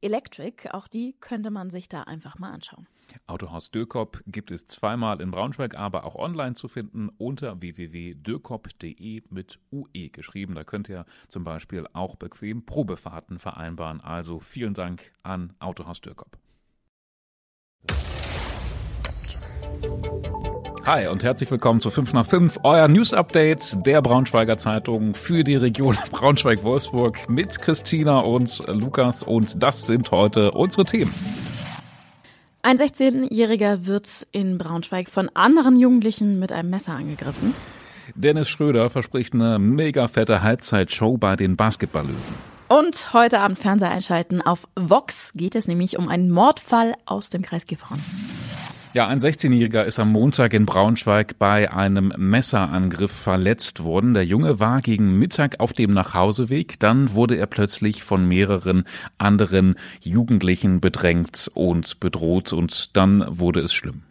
Electric. Auch die könnte man sich da einfach mal anschauen. Autohaus Dürkop gibt es zweimal in Braunschweig, aber auch online zu finden unter www.dürkop.de mit UE geschrieben. Da könnt ihr zum Beispiel auch bequem Probefahrten vereinbaren. Also vielen Dank an Autohaus Dürkop. Hi und herzlich willkommen zu 5 nach 5, euer News Update der Braunschweiger Zeitung für die Region Braunschweig-Wolfsburg mit Christina und Lukas und das sind heute unsere Themen. Ein 16-Jähriger wird in Braunschweig von anderen Jugendlichen mit einem Messer angegriffen. Dennis Schröder verspricht eine mega fette Halbzeitshow bei den Basketballlöwen. Und heute Abend Fernseher einschalten. Auf Vox geht es nämlich um einen Mordfall aus dem Kreis Gifhorn. Ja, ein 16-Jähriger ist am Montag in Braunschweig bei einem Messerangriff verletzt worden. Der Junge war gegen Mittag auf dem Nachhauseweg. Dann wurde er plötzlich von mehreren anderen Jugendlichen bedrängt und bedroht und dann wurde es schlimm.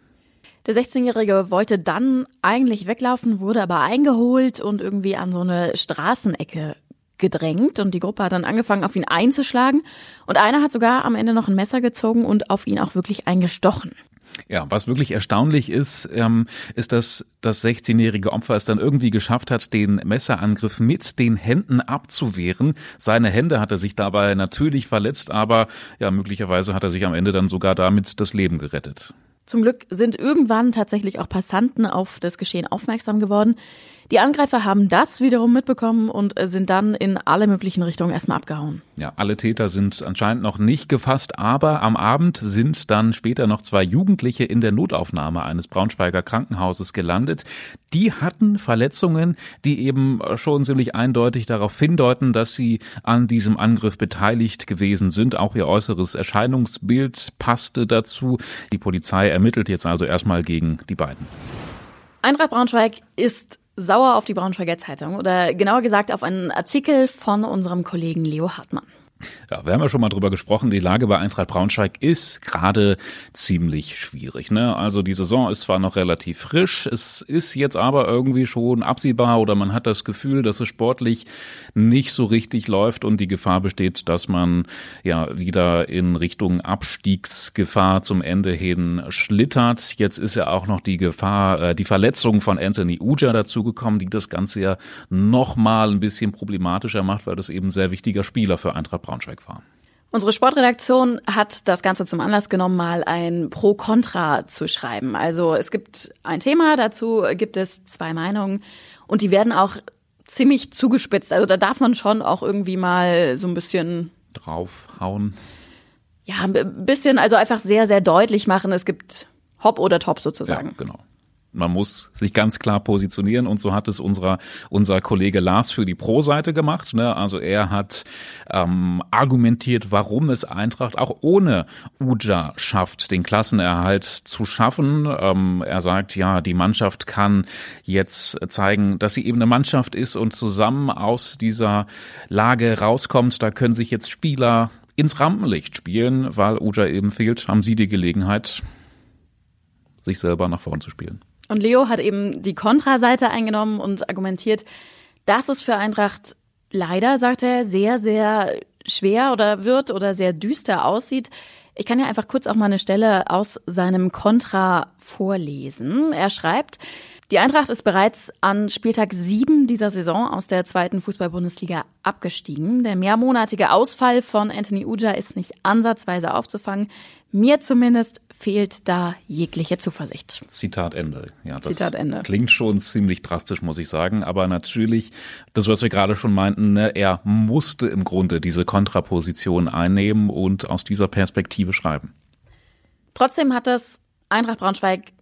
Der 16-Jährige wollte dann eigentlich weglaufen, wurde aber eingeholt und irgendwie an so eine Straßenecke gedrängt und die Gruppe hat dann angefangen, auf ihn einzuschlagen und einer hat sogar am Ende noch ein Messer gezogen und auf ihn auch wirklich eingestochen. Ja, was wirklich erstaunlich ist, ähm, ist, dass das 16-jährige Opfer es dann irgendwie geschafft hat, den Messerangriff mit den Händen abzuwehren. Seine Hände hat er sich dabei natürlich verletzt, aber ja, möglicherweise hat er sich am Ende dann sogar damit das Leben gerettet. Zum Glück sind irgendwann tatsächlich auch Passanten auf das Geschehen aufmerksam geworden. Die Angreifer haben das wiederum mitbekommen und sind dann in alle möglichen Richtungen erstmal abgehauen. Ja, alle Täter sind anscheinend noch nicht gefasst, aber am Abend sind dann später noch zwei Jugendliche in der Notaufnahme eines Braunschweiger Krankenhauses gelandet. Die hatten Verletzungen, die eben schon ziemlich eindeutig darauf hindeuten, dass sie an diesem Angriff beteiligt gewesen sind. Auch ihr äußeres Erscheinungsbild passte dazu. Die Polizei ermittelt jetzt also erstmal gegen die beiden. Eintracht Braunschweig ist sauer auf die Braunschweiger Zeitung oder genauer gesagt auf einen Artikel von unserem Kollegen Leo Hartmann. Ja, wir haben ja schon mal drüber gesprochen. Die Lage bei Eintracht Braunschweig ist gerade ziemlich schwierig. Ne? Also die Saison ist zwar noch relativ frisch, es ist jetzt aber irgendwie schon absehbar oder man hat das Gefühl, dass es sportlich nicht so richtig läuft und die Gefahr besteht, dass man ja wieder in Richtung Abstiegsgefahr zum Ende hin schlittert. Jetzt ist ja auch noch die Gefahr, äh, die Verletzung von Anthony Uja dazugekommen, die das Ganze ja noch mal ein bisschen problematischer macht, weil das eben ein sehr wichtiger Spieler für Eintracht Braunschweig war. Unsere Sportredaktion hat das Ganze zum Anlass genommen, mal ein Pro-Contra zu schreiben. Also es gibt ein Thema, dazu gibt es zwei Meinungen und die werden auch ziemlich zugespitzt. Also da darf man schon auch irgendwie mal so ein bisschen draufhauen. Ja, ein bisschen, also einfach sehr, sehr deutlich machen. Es gibt Hop oder Top sozusagen. Ja, genau. Man muss sich ganz klar positionieren und so hat es unser, unser Kollege Lars für die Pro-Seite gemacht. Ne? Also er hat ähm, argumentiert, warum es Eintracht auch ohne Uja schafft, den Klassenerhalt zu schaffen. Ähm, er sagt, ja, die Mannschaft kann jetzt zeigen, dass sie eben eine Mannschaft ist und zusammen aus dieser Lage rauskommt. Da können sich jetzt Spieler ins Rampenlicht spielen, weil Uja eben fehlt, haben sie die Gelegenheit, sich selber nach vorn zu spielen. Und Leo hat eben die Kontraseite eingenommen und argumentiert, dass es für Eintracht leider, sagt er, sehr, sehr schwer oder wird oder sehr düster aussieht. Ich kann ja einfach kurz auch mal eine Stelle aus seinem Kontra vorlesen. Er schreibt, die Eintracht ist bereits an Spieltag 7 dieser Saison aus der zweiten Fußball-Bundesliga abgestiegen. Der mehrmonatige Ausfall von Anthony Uja ist nicht ansatzweise aufzufangen. Mir zumindest fehlt da jegliche Zuversicht. Zitat Ende. Ja, das Zitat Ende. Klingt schon ziemlich drastisch, muss ich sagen. Aber natürlich, das, was wir gerade schon meinten, ne, er musste im Grunde diese Kontraposition einnehmen und aus dieser Perspektive schreiben. Trotzdem hat das Eintracht Braunschweig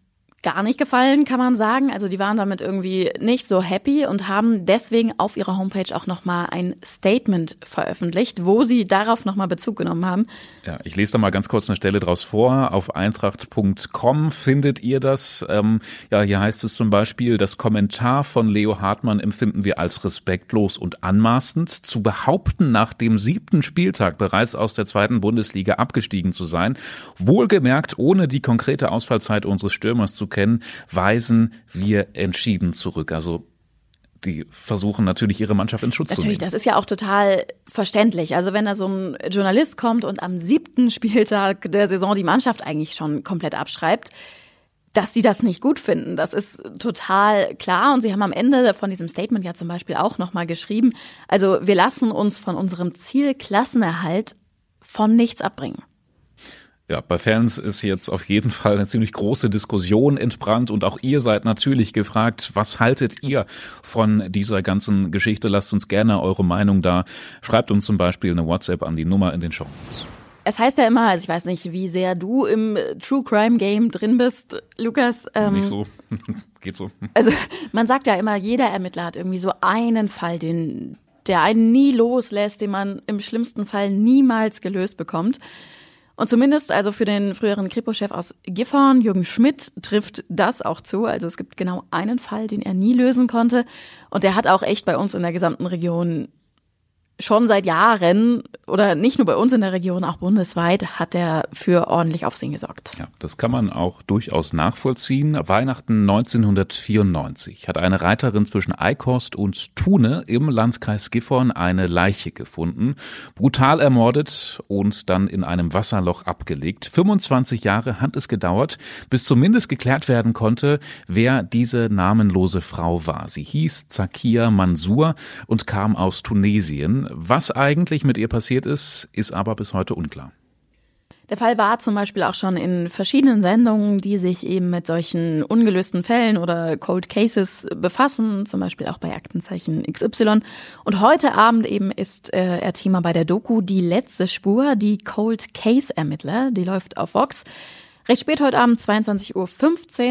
gar nicht gefallen, kann man sagen. Also die waren damit irgendwie nicht so happy und haben deswegen auf ihrer Homepage auch nochmal ein Statement veröffentlicht, wo sie darauf nochmal Bezug genommen haben. Ja, ich lese da mal ganz kurz eine Stelle draus vor. Auf eintracht.com findet ihr das. Ähm, ja, hier heißt es zum Beispiel, das Kommentar von Leo Hartmann empfinden wir als respektlos und anmaßend. Zu behaupten, nach dem siebten Spieltag bereits aus der zweiten Bundesliga abgestiegen zu sein, wohlgemerkt ohne die konkrete Ausfallzeit unseres Stürmers zu kennen, weisen wir entschieden zurück. Also die versuchen natürlich ihre Mannschaft in Schutz natürlich, zu nehmen. Natürlich, das ist ja auch total verständlich. Also wenn da so ein Journalist kommt und am siebten Spieltag der Saison die Mannschaft eigentlich schon komplett abschreibt, dass sie das nicht gut finden. Das ist total klar. Und sie haben am Ende von diesem Statement ja zum Beispiel auch nochmal geschrieben, also wir lassen uns von unserem Ziel Klassenerhalt von nichts abbringen. Ja, bei Fans ist jetzt auf jeden Fall eine ziemlich große Diskussion entbrannt und auch ihr seid natürlich gefragt, was haltet ihr von dieser ganzen Geschichte? Lasst uns gerne eure Meinung da. Schreibt uns zum Beispiel eine WhatsApp an die Nummer in den Show Notes. Es heißt ja immer, also ich weiß nicht, wie sehr du im True Crime Game drin bist, Lukas. Ähm, nicht so. Geht so. Also man sagt ja immer, jeder Ermittler hat irgendwie so einen Fall, den der einen nie loslässt, den man im schlimmsten Fall niemals gelöst bekommt. Und zumindest also für den früheren Kripo-Chef aus Gifhorn, Jürgen Schmidt, trifft das auch zu. Also es gibt genau einen Fall, den er nie lösen konnte. Und der hat auch echt bei uns in der gesamten Region schon seit Jahren oder nicht nur bei uns in der Region, auch bundesweit hat er für ordentlich Aufsehen gesorgt. Ja, das kann man auch durchaus nachvollziehen. Weihnachten 1994 hat eine Reiterin zwischen Eikost und Thune im Landkreis Gifhorn eine Leiche gefunden, brutal ermordet und dann in einem Wasserloch abgelegt. 25 Jahre hat es gedauert, bis zumindest geklärt werden konnte, wer diese namenlose Frau war. Sie hieß Zakia Mansur und kam aus Tunesien. Was eigentlich mit ihr passiert ist, ist aber bis heute unklar. Der Fall war zum Beispiel auch schon in verschiedenen Sendungen, die sich eben mit solchen ungelösten Fällen oder Cold Cases befassen, zum Beispiel auch bei Aktenzeichen XY. Und heute Abend eben ist äh, er Thema bei der Doku Die letzte Spur, die Cold Case Ermittler, die läuft auf Vox. Recht spät heute Abend, 22.15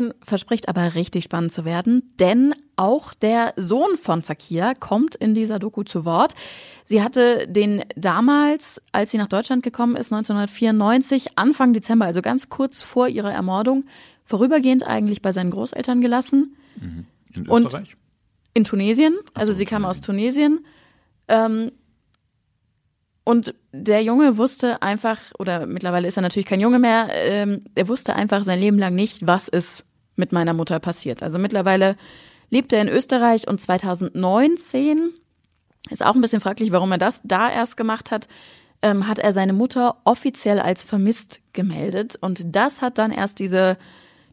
Uhr, verspricht aber richtig spannend zu werden, denn auch der Sohn von Zakia kommt in dieser Doku zu Wort. Sie hatte den damals, als sie nach Deutschland gekommen ist, 1994, Anfang Dezember, also ganz kurz vor ihrer Ermordung, vorübergehend eigentlich bei seinen Großeltern gelassen. Mhm. In Österreich? Und in Tunesien. Also so, sie kam aus Tunesien. Ähm, und der Junge wusste einfach, oder mittlerweile ist er natürlich kein Junge mehr, ähm, er wusste einfach sein Leben lang nicht, was ist mit meiner Mutter passiert. Also mittlerweile lebt er in Österreich und 2019 ist auch ein bisschen fraglich, warum er das da erst gemacht hat, ähm, hat er seine Mutter offiziell als vermisst gemeldet. Und das hat dann erst diese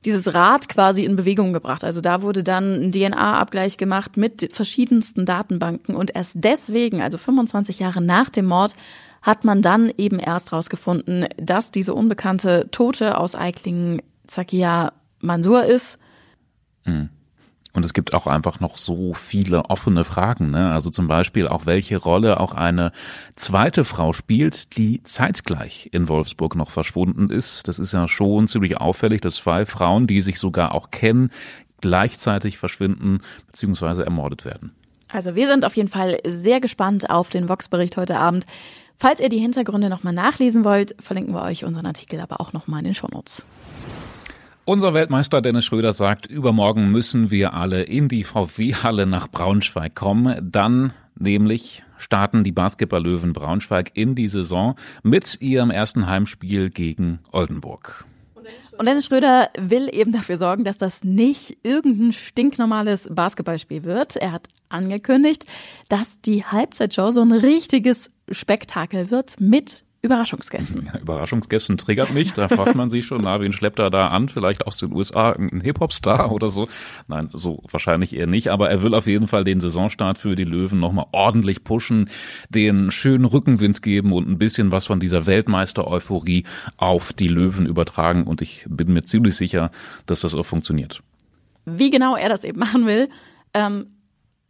dieses Rad quasi in Bewegung gebracht. Also da wurde dann ein DNA-Abgleich gemacht mit verschiedensten Datenbanken und erst deswegen, also 25 Jahre nach dem Mord, hat man dann eben erst rausgefunden, dass diese unbekannte Tote aus Eiklingen Zakia Mansur ist. Mhm. Und es gibt auch einfach noch so viele offene Fragen. Ne? Also zum Beispiel auch, welche Rolle auch eine zweite Frau spielt, die zeitgleich in Wolfsburg noch verschwunden ist. Das ist ja schon ziemlich auffällig, dass zwei Frauen, die sich sogar auch kennen, gleichzeitig verschwinden bzw. ermordet werden. Also wir sind auf jeden Fall sehr gespannt auf den Vox-Bericht heute Abend. Falls ihr die Hintergründe nochmal nachlesen wollt, verlinken wir euch unseren Artikel aber auch nochmal in den Shownotes. Unser Weltmeister Dennis Schröder sagt, übermorgen müssen wir alle in die VW-Halle nach Braunschweig kommen. Dann nämlich starten die Basketball-Löwen Braunschweig in die Saison mit ihrem ersten Heimspiel gegen Oldenburg. Und Dennis Schröder will eben dafür sorgen, dass das nicht irgendein stinknormales Basketballspiel wird. Er hat angekündigt, dass die Halbzeitshow so ein richtiges Spektakel wird mit Überraschungsgästen. Ja, Überraschungsgästen triggert mich. Da fragt man sich schon, na, wen schleppt er da an? Vielleicht aus den USA irgendein Hip-Hop-Star oder so. Nein, so wahrscheinlich eher nicht. Aber er will auf jeden Fall den Saisonstart für die Löwen nochmal ordentlich pushen, den schönen Rückenwind geben und ein bisschen was von dieser Weltmeister-Euphorie auf die Löwen übertragen. Und ich bin mir ziemlich sicher, dass das auch funktioniert. Wie genau er das eben machen will, ähm,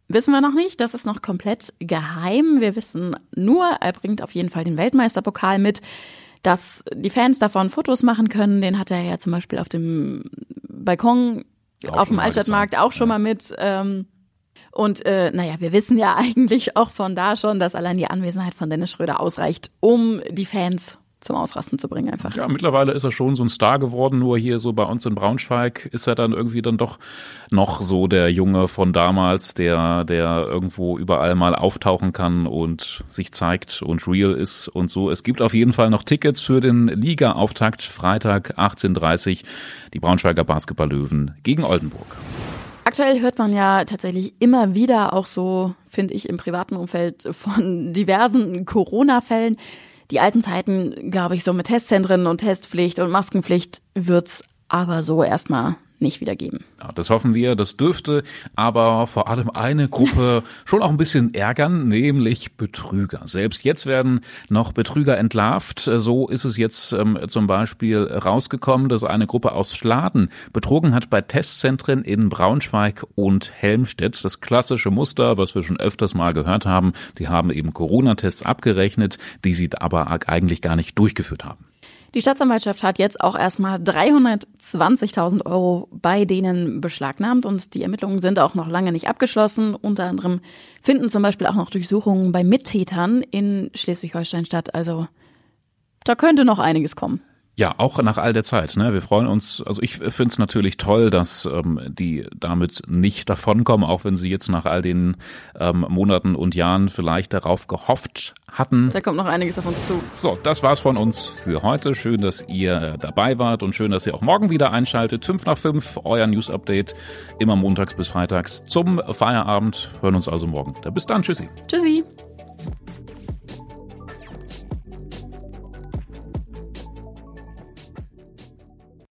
Wissen wir noch nicht, das ist noch komplett geheim. Wir wissen nur, er bringt auf jeden Fall den Weltmeisterpokal mit, dass die Fans davon Fotos machen können. Den hat er ja zum Beispiel auf dem Balkon Auch auf dem Altstadtmarkt auch schon mal mit. Ähm, und äh, naja, wir wissen ja eigentlich auch von da schon, dass allein die Anwesenheit von Dennis Schröder ausreicht, um die Fans zum Ausrasten zu bringen einfach. Ja, mittlerweile ist er schon so ein Star geworden, nur hier so bei uns in Braunschweig ist er dann irgendwie dann doch noch so der Junge von damals, der, der irgendwo überall mal auftauchen kann und sich zeigt und real ist und so. Es gibt auf jeden Fall noch Tickets für den Liga-Auftakt Freitag 18.30 die Braunschweiger Basketball-Löwen gegen Oldenburg. Aktuell hört man ja tatsächlich immer wieder auch so, finde ich, im privaten Umfeld von diversen Corona-Fällen. Die alten Zeiten, glaube ich, so mit Testzentren und Testpflicht und Maskenpflicht wird's aber so erstmal nicht wieder geben. Ja, das hoffen wir. Das dürfte aber vor allem eine Gruppe schon auch ein bisschen ärgern, nämlich Betrüger. Selbst jetzt werden noch Betrüger entlarvt. So ist es jetzt ähm, zum Beispiel rausgekommen, dass eine Gruppe aus Schladen betrogen hat bei Testzentren in Braunschweig und Helmstedt. Das klassische Muster, was wir schon öfters mal gehört haben. Sie haben eben Corona-Tests abgerechnet, die sie aber eigentlich gar nicht durchgeführt haben. Die Staatsanwaltschaft hat jetzt auch erstmal 320.000 Euro bei denen beschlagnahmt und die Ermittlungen sind auch noch lange nicht abgeschlossen. Unter anderem finden zum Beispiel auch noch Durchsuchungen bei Mittätern in Schleswig-Holstein statt. Also da könnte noch einiges kommen. Ja, auch nach all der Zeit. Ne? Wir freuen uns, also ich finde es natürlich toll, dass ähm, die damit nicht davonkommen, auch wenn sie jetzt nach all den ähm, Monaten und Jahren vielleicht darauf gehofft hatten. Da kommt noch einiges auf uns zu. So, das war's von uns für heute. Schön, dass ihr dabei wart und schön, dass ihr auch morgen wieder einschaltet. Fünf nach fünf, euer News-Update, immer montags bis freitags zum Feierabend. Hören uns also morgen. Bis dann, tschüssi. Tschüssi.